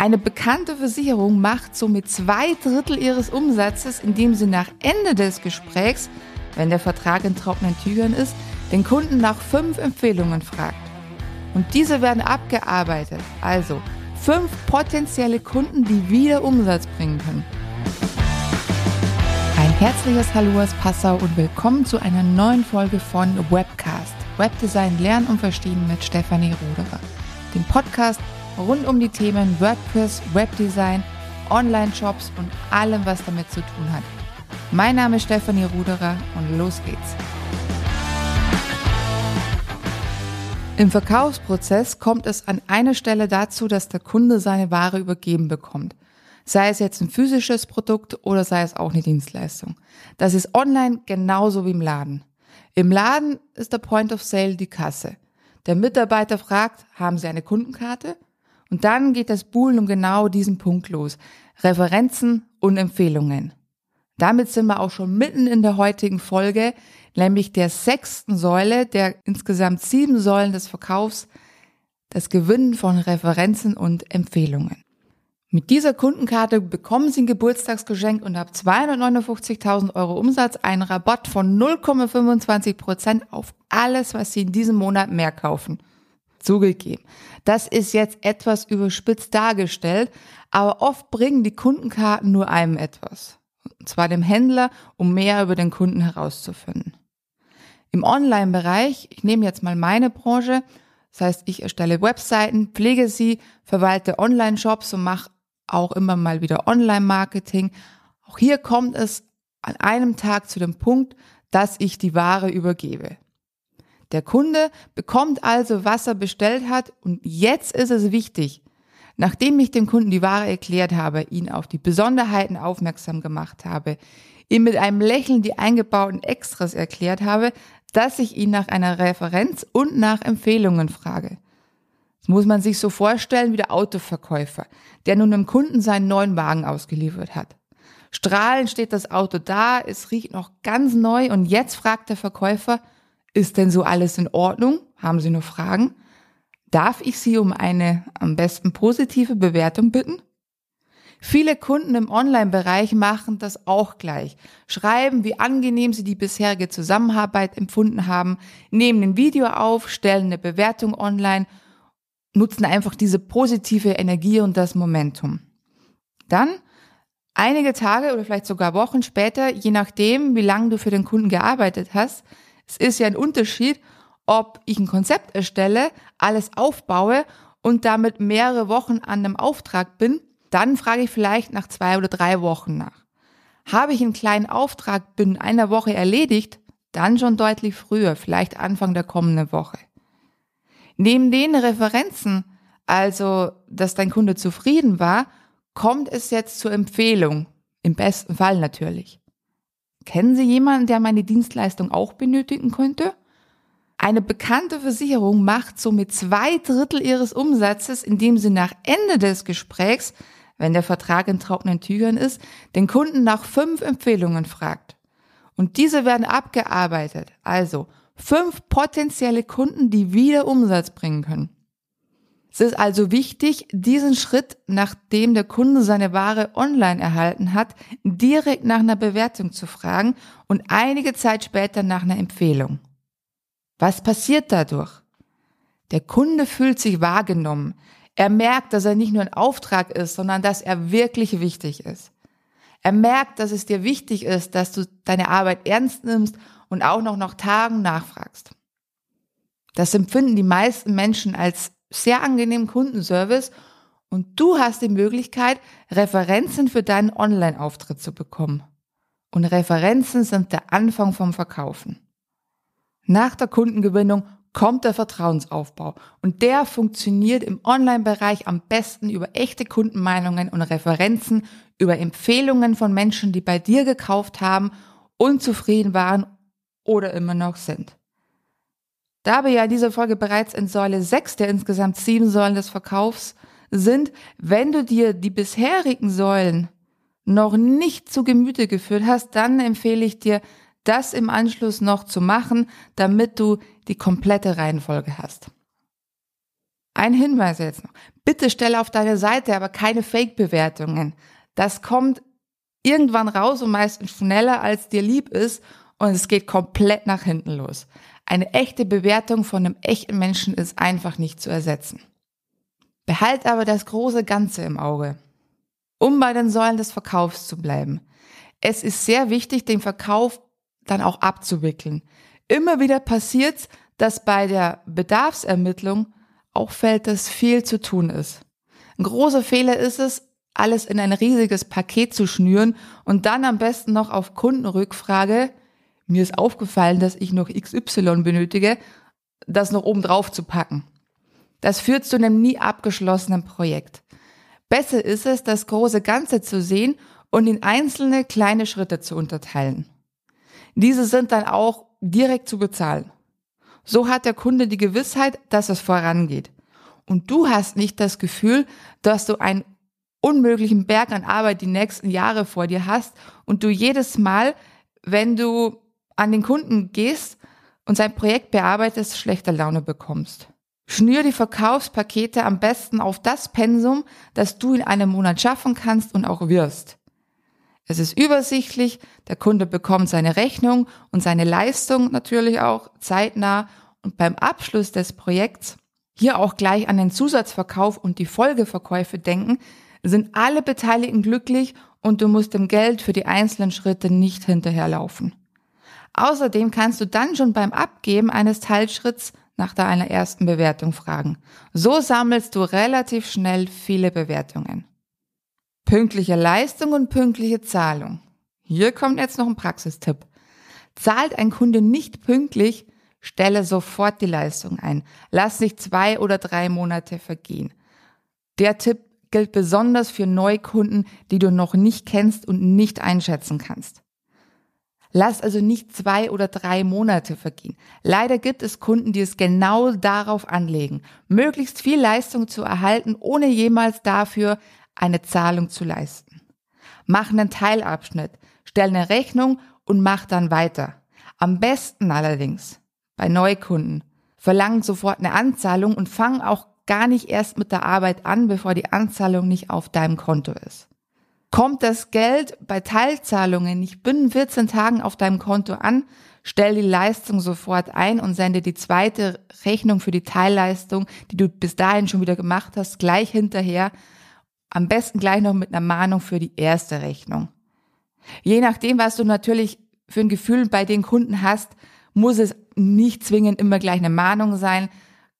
Eine bekannte Versicherung macht somit zwei Drittel ihres Umsatzes, indem sie nach Ende des Gesprächs, wenn der Vertrag in trockenen Tüchern ist, den Kunden nach fünf Empfehlungen fragt. Und diese werden abgearbeitet, also fünf potenzielle Kunden, die wieder Umsatz bringen können. Ein herzliches Hallo aus Passau und willkommen zu einer neuen Folge von Webcast. Webdesign lernen und verstehen mit Stefanie Ruderer. Dem Podcast rund um die Themen WordPress, Webdesign, Online-Shops und allem, was damit zu tun hat. Mein Name ist Stefanie Ruderer und los geht's. Im Verkaufsprozess kommt es an einer Stelle dazu, dass der Kunde seine Ware übergeben bekommt. Sei es jetzt ein physisches Produkt oder sei es auch eine Dienstleistung. Das ist online genauso wie im Laden. Im Laden ist der Point of Sale die Kasse. Der Mitarbeiter fragt, haben Sie eine Kundenkarte? Und dann geht das Buhlen um genau diesen Punkt los. Referenzen und Empfehlungen. Damit sind wir auch schon mitten in der heutigen Folge, nämlich der sechsten Säule der insgesamt sieben Säulen des Verkaufs, das Gewinnen von Referenzen und Empfehlungen. Mit dieser Kundenkarte bekommen Sie ein Geburtstagsgeschenk und ab 259.000 Euro Umsatz einen Rabatt von 0,25 Prozent auf alles, was Sie in diesem Monat mehr kaufen. Zugegeben. Das ist jetzt etwas überspitzt dargestellt, aber oft bringen die Kundenkarten nur einem etwas. Und zwar dem Händler, um mehr über den Kunden herauszufinden. Im Online-Bereich, ich nehme jetzt mal meine Branche, das heißt, ich erstelle Webseiten, pflege sie, verwalte Online-Shops und mache auch immer mal wieder Online-Marketing. Auch hier kommt es an einem Tag zu dem Punkt, dass ich die Ware übergebe. Der Kunde bekommt also, was er bestellt hat und jetzt ist es wichtig, nachdem ich dem Kunden die Ware erklärt habe, ihn auf die Besonderheiten aufmerksam gemacht habe, ihm mit einem Lächeln die eingebauten Extras erklärt habe, dass ich ihn nach einer Referenz und nach Empfehlungen frage. Das muss man sich so vorstellen wie der Autoverkäufer, der nun dem Kunden seinen neuen Wagen ausgeliefert hat. Strahlend steht das Auto da, es riecht noch ganz neu und jetzt fragt der Verkäufer, ist denn so alles in Ordnung? Haben Sie noch Fragen? Darf ich Sie um eine am besten positive Bewertung bitten? Viele Kunden im Online-Bereich machen das auch gleich. Schreiben, wie angenehm sie die bisherige Zusammenarbeit empfunden haben, nehmen ein Video auf, stellen eine Bewertung online, nutzen einfach diese positive Energie und das Momentum. Dann, einige Tage oder vielleicht sogar Wochen später, je nachdem, wie lange du für den Kunden gearbeitet hast, es ist ja ein Unterschied, ob ich ein Konzept erstelle, alles aufbaue und damit mehrere Wochen an einem Auftrag bin, dann frage ich vielleicht nach zwei oder drei Wochen nach. Habe ich einen kleinen Auftrag binnen einer Woche erledigt, dann schon deutlich früher, vielleicht Anfang der kommenden Woche. Neben den Referenzen, also dass dein Kunde zufrieden war, kommt es jetzt zur Empfehlung, im besten Fall natürlich. Kennen Sie jemanden, der meine Dienstleistung auch benötigen könnte? Eine bekannte Versicherung macht somit zwei Drittel ihres Umsatzes, indem sie nach Ende des Gesprächs, wenn der Vertrag in trockenen Tüchern ist, den Kunden nach fünf Empfehlungen fragt. Und diese werden abgearbeitet, also fünf potenzielle Kunden, die wieder Umsatz bringen können. Es ist also wichtig, diesen Schritt, nachdem der Kunde seine Ware online erhalten hat, direkt nach einer Bewertung zu fragen und einige Zeit später nach einer Empfehlung. Was passiert dadurch? Der Kunde fühlt sich wahrgenommen. Er merkt, dass er nicht nur ein Auftrag ist, sondern dass er wirklich wichtig ist. Er merkt, dass es dir wichtig ist, dass du deine Arbeit ernst nimmst und auch noch nach Tagen nachfragst. Das empfinden die meisten Menschen als sehr angenehmen Kundenservice und du hast die Möglichkeit, Referenzen für deinen Online-Auftritt zu bekommen. Und Referenzen sind der Anfang vom Verkaufen. Nach der Kundengewinnung kommt der Vertrauensaufbau und der funktioniert im Online-Bereich am besten über echte Kundenmeinungen und Referenzen, über Empfehlungen von Menschen, die bei dir gekauft haben, unzufrieden waren oder immer noch sind. Da wir ja in dieser Folge bereits in Säule 6 der insgesamt sieben Säulen des Verkaufs sind, wenn du dir die bisherigen Säulen noch nicht zu Gemüte geführt hast, dann empfehle ich dir, das im Anschluss noch zu machen, damit du die komplette Reihenfolge hast. Ein Hinweis jetzt noch. Bitte stelle auf deine Seite aber keine Fake-Bewertungen. Das kommt irgendwann raus und meistens schneller, als dir lieb ist und es geht komplett nach hinten los. Eine echte Bewertung von einem echten Menschen ist einfach nicht zu ersetzen. Behalt aber das große Ganze im Auge. Um bei den Säulen des Verkaufs zu bleiben. Es ist sehr wichtig, den Verkauf dann auch abzuwickeln. Immer wieder passiert, dass bei der Bedarfsermittlung auffällt, dass viel zu tun ist. Ein großer Fehler ist es, alles in ein riesiges Paket zu schnüren und dann am besten noch auf Kundenrückfrage, mir ist aufgefallen, dass ich noch XY benötige, das noch oben drauf zu packen. Das führt zu einem nie abgeschlossenen Projekt. Besser ist es, das große Ganze zu sehen und in einzelne kleine Schritte zu unterteilen. Diese sind dann auch direkt zu bezahlen. So hat der Kunde die Gewissheit, dass es vorangeht. Und du hast nicht das Gefühl, dass du einen unmöglichen Berg an Arbeit die nächsten Jahre vor dir hast und du jedes Mal, wenn du an den Kunden gehst und sein Projekt bearbeitest, schlechte Laune bekommst. Schnür die Verkaufspakete am besten auf das Pensum, das du in einem Monat schaffen kannst und auch wirst. Es ist übersichtlich, der Kunde bekommt seine Rechnung und seine Leistung natürlich auch zeitnah und beim Abschluss des Projekts hier auch gleich an den Zusatzverkauf und die Folgeverkäufe denken, sind alle Beteiligten glücklich und du musst dem Geld für die einzelnen Schritte nicht hinterherlaufen. Außerdem kannst du dann schon beim Abgeben eines Teilschritts nach deiner ersten Bewertung fragen. So sammelst du relativ schnell viele Bewertungen. Pünktliche Leistung und pünktliche Zahlung. Hier kommt jetzt noch ein Praxistipp. Zahlt ein Kunde nicht pünktlich, stelle sofort die Leistung ein. Lass nicht zwei oder drei Monate vergehen. Der Tipp gilt besonders für Neukunden, die du noch nicht kennst und nicht einschätzen kannst. Lass also nicht zwei oder drei Monate vergehen. Leider gibt es Kunden, die es genau darauf anlegen, möglichst viel Leistung zu erhalten, ohne jemals dafür eine Zahlung zu leisten. Mach einen Teilabschnitt, stell eine Rechnung und mach dann weiter. Am besten allerdings bei Neukunden verlangen sofort eine Anzahlung und fang auch gar nicht erst mit der Arbeit an, bevor die Anzahlung nicht auf deinem Konto ist. Kommt das Geld bei Teilzahlungen nicht binnen 14 Tagen auf deinem Konto an, stell die Leistung sofort ein und sende die zweite Rechnung für die Teilleistung, die du bis dahin schon wieder gemacht hast, gleich hinterher. Am besten gleich noch mit einer Mahnung für die erste Rechnung. Je nachdem, was du natürlich für ein Gefühl bei den Kunden hast, muss es nicht zwingend immer gleich eine Mahnung sein,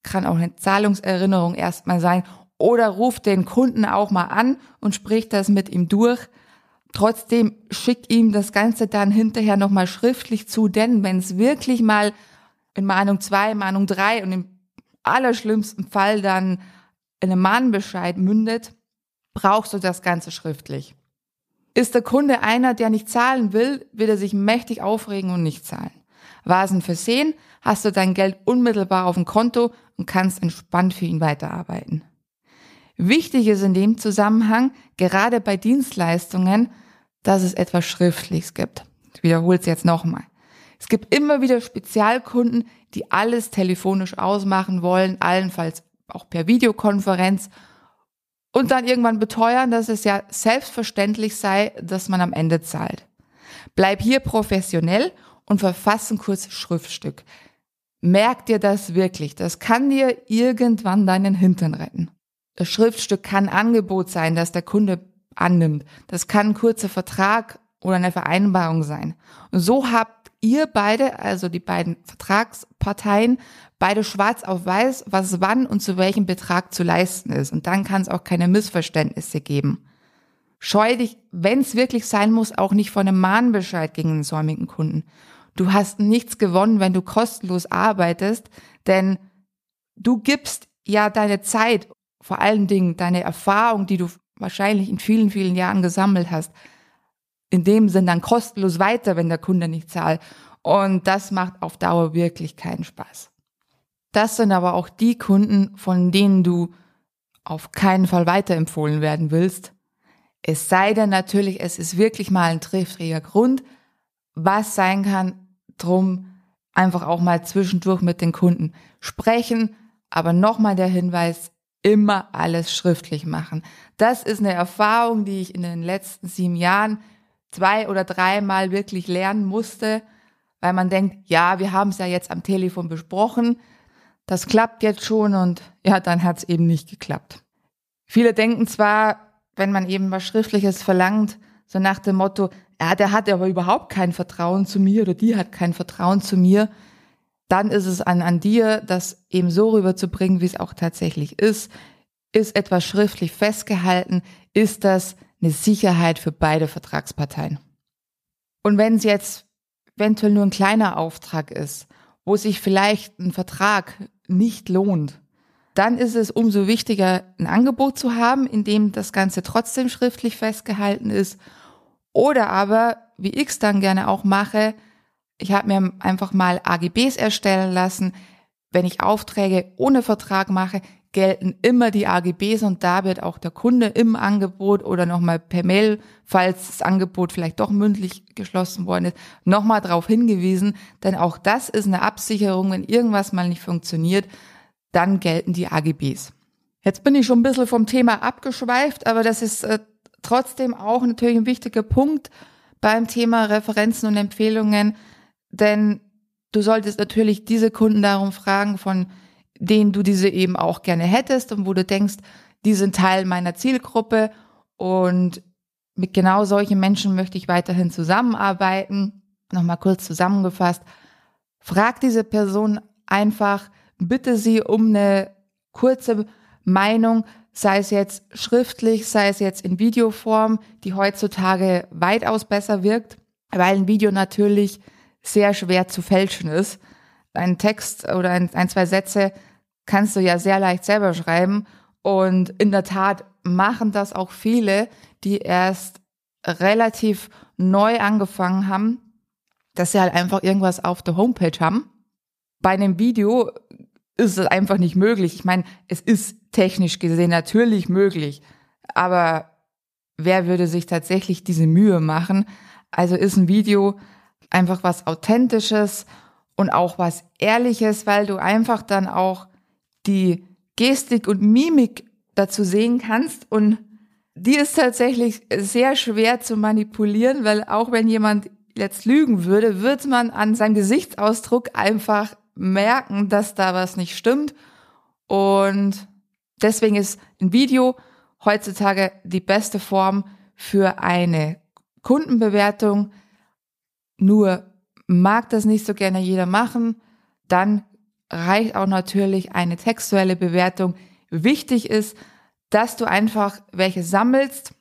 kann auch eine Zahlungserinnerung erstmal sein oder ruft den Kunden auch mal an und spricht das mit ihm durch. Trotzdem schick ihm das Ganze dann hinterher nochmal schriftlich zu, denn wenn es wirklich mal in Mahnung 2, Mahnung 3 und im allerschlimmsten Fall dann in einem Mahnbescheid mündet, brauchst du das Ganze schriftlich. Ist der Kunde einer, der nicht zahlen will, wird er sich mächtig aufregen und nicht zahlen. War es ein Versehen, hast du dein Geld unmittelbar auf dem Konto und kannst entspannt für ihn weiterarbeiten. Wichtig ist in dem Zusammenhang, gerade bei Dienstleistungen, dass es etwas Schriftliches gibt. Ich wiederhole es jetzt nochmal. Es gibt immer wieder Spezialkunden, die alles telefonisch ausmachen wollen, allenfalls auch per Videokonferenz und dann irgendwann beteuern, dass es ja selbstverständlich sei, dass man am Ende zahlt. Bleib hier professionell und verfass ein kurzes Schriftstück. Merk dir das wirklich. Das kann dir irgendwann deinen Hintern retten. Das Schriftstück kann Angebot sein, das der Kunde annimmt. Das kann ein kurzer Vertrag oder eine Vereinbarung sein. Und so habt ihr beide, also die beiden Vertragsparteien, beide schwarz auf weiß, was wann und zu welchem Betrag zu leisten ist. Und dann kann es auch keine Missverständnisse geben. Scheu dich, wenn es wirklich sein muss, auch nicht von einem Mahnbescheid gegen einen säumigen Kunden. Du hast nichts gewonnen, wenn du kostenlos arbeitest, denn du gibst ja deine Zeit vor allen Dingen deine Erfahrung, die du wahrscheinlich in vielen, vielen Jahren gesammelt hast, in dem Sinn dann kostenlos weiter, wenn der Kunde nicht zahlt. Und das macht auf Dauer wirklich keinen Spaß. Das sind aber auch die Kunden, von denen du auf keinen Fall weiterempfohlen werden willst. Es sei denn natürlich, es ist wirklich mal ein triftiger Grund, was sein kann, drum einfach auch mal zwischendurch mit den Kunden sprechen, Aber nochmal der Hinweis, immer alles schriftlich machen. Das ist eine Erfahrung, die ich in den letzten sieben Jahren zwei oder dreimal wirklich lernen musste, weil man denkt, ja, wir haben es ja jetzt am Telefon besprochen, das klappt jetzt schon und ja, dann hat es eben nicht geklappt. Viele denken zwar, wenn man eben was Schriftliches verlangt, so nach dem Motto, ja, der hat aber überhaupt kein Vertrauen zu mir oder die hat kein Vertrauen zu mir, dann ist es an, an dir, das eben so rüberzubringen, wie es auch tatsächlich ist. Ist etwas schriftlich festgehalten? Ist das eine Sicherheit für beide Vertragsparteien? Und wenn es jetzt eventuell nur ein kleiner Auftrag ist, wo sich vielleicht ein Vertrag nicht lohnt, dann ist es umso wichtiger, ein Angebot zu haben, in dem das Ganze trotzdem schriftlich festgehalten ist. Oder aber, wie ich es dann gerne auch mache, ich habe mir einfach mal AGBs erstellen lassen. Wenn ich Aufträge ohne Vertrag mache, gelten immer die AGBs und da wird auch der Kunde im Angebot oder nochmal per Mail, falls das Angebot vielleicht doch mündlich geschlossen worden ist, nochmal darauf hingewiesen, denn auch das ist eine Absicherung, wenn irgendwas mal nicht funktioniert, dann gelten die AGBs. Jetzt bin ich schon ein bisschen vom Thema abgeschweift, aber das ist äh, trotzdem auch natürlich ein wichtiger Punkt beim Thema Referenzen und Empfehlungen, denn du solltest natürlich diese Kunden darum fragen, von denen du diese eben auch gerne hättest und wo du denkst, die sind Teil meiner Zielgruppe und mit genau solchen Menschen möchte ich weiterhin zusammenarbeiten. Nochmal kurz zusammengefasst. Frag diese Person einfach, bitte sie um eine kurze Meinung, sei es jetzt schriftlich, sei es jetzt in Videoform, die heutzutage weitaus besser wirkt, weil ein Video natürlich sehr schwer zu fälschen ist. Ein Text oder ein, ein, zwei Sätze kannst du ja sehr leicht selber schreiben. Und in der Tat machen das auch viele, die erst relativ neu angefangen haben, dass sie halt einfach irgendwas auf der Homepage haben. Bei einem Video ist es einfach nicht möglich. Ich meine, es ist technisch gesehen natürlich möglich, aber wer würde sich tatsächlich diese Mühe machen? Also ist ein Video einfach was Authentisches und auch was Ehrliches, weil du einfach dann auch die Gestik und Mimik dazu sehen kannst und die ist tatsächlich sehr schwer zu manipulieren, weil auch wenn jemand jetzt lügen würde, wird man an seinem Gesichtsausdruck einfach merken, dass da was nicht stimmt. Und deswegen ist ein Video heutzutage die beste Form für eine Kundenbewertung. Nur mag das nicht so gerne jeder machen, dann reicht auch natürlich eine textuelle Bewertung. Wichtig ist, dass du einfach welche sammelst,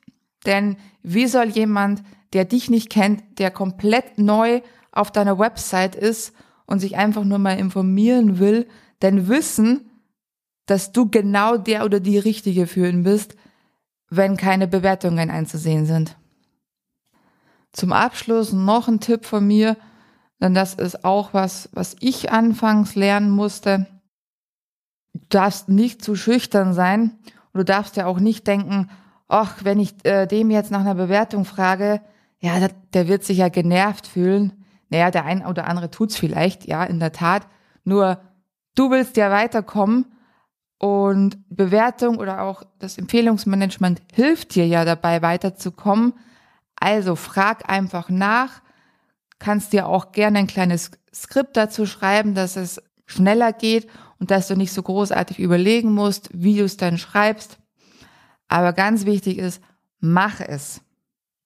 denn wie soll jemand, der dich nicht kennt, der komplett neu auf deiner Website ist und sich einfach nur mal informieren will, denn wissen, dass du genau der oder die Richtige für ihn bist, wenn keine Bewertungen einzusehen sind. Zum Abschluss noch ein Tipp von mir, denn das ist auch was, was ich anfangs lernen musste. Du darfst nicht zu schüchtern sein und du darfst ja auch nicht denken, ach, wenn ich äh, dem jetzt nach einer Bewertung frage, ja, der, der wird sich ja genervt fühlen. Naja, der ein oder andere tut's vielleicht, ja, in der Tat. Nur du willst ja weiterkommen und Bewertung oder auch das Empfehlungsmanagement hilft dir ja dabei weiterzukommen. Also frag einfach nach, kannst dir auch gerne ein kleines Skript dazu schreiben, dass es schneller geht und dass du nicht so großartig überlegen musst, wie du es dann schreibst. Aber ganz wichtig ist, mach es.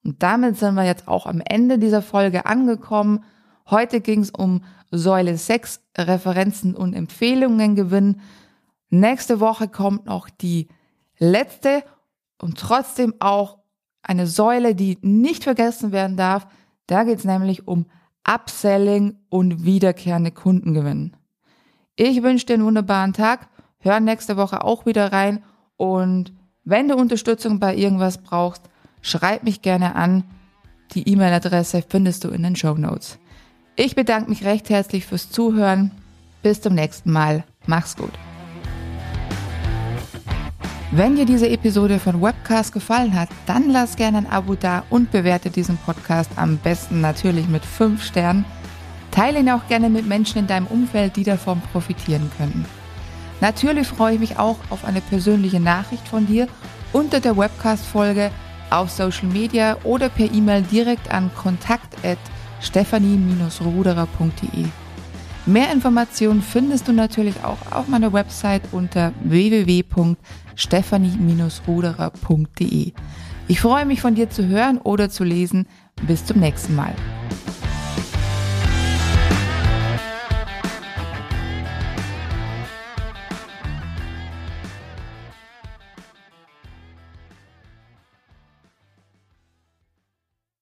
Und damit sind wir jetzt auch am Ende dieser Folge angekommen. Heute ging es um Säule 6, Referenzen und Empfehlungen gewinnen. Nächste Woche kommt noch die letzte und trotzdem auch eine Säule, die nicht vergessen werden darf. Da geht es nämlich um Upselling und wiederkehrende Kundengewinn. Ich wünsche dir einen wunderbaren Tag. Hör nächste Woche auch wieder rein. Und wenn du Unterstützung bei irgendwas brauchst, schreib mich gerne an. Die E-Mail-Adresse findest du in den Show Notes. Ich bedanke mich recht herzlich fürs Zuhören. Bis zum nächsten Mal. Mach's gut. Wenn dir diese Episode von Webcast gefallen hat, dann lass gerne ein Abo da und bewerte diesen Podcast am besten natürlich mit 5 Sternen. Teile ihn auch gerne mit Menschen in deinem Umfeld, die davon profitieren können. Natürlich freue ich mich auch auf eine persönliche Nachricht von dir unter der Webcast-Folge auf Social Media oder per E-Mail direkt an kontakt@stephanie-ruderer.de. Mehr Informationen findest du natürlich auch auf meiner Website unter www.stephanie-ruderer.de. Ich freue mich von dir zu hören oder zu lesen. Bis zum nächsten Mal.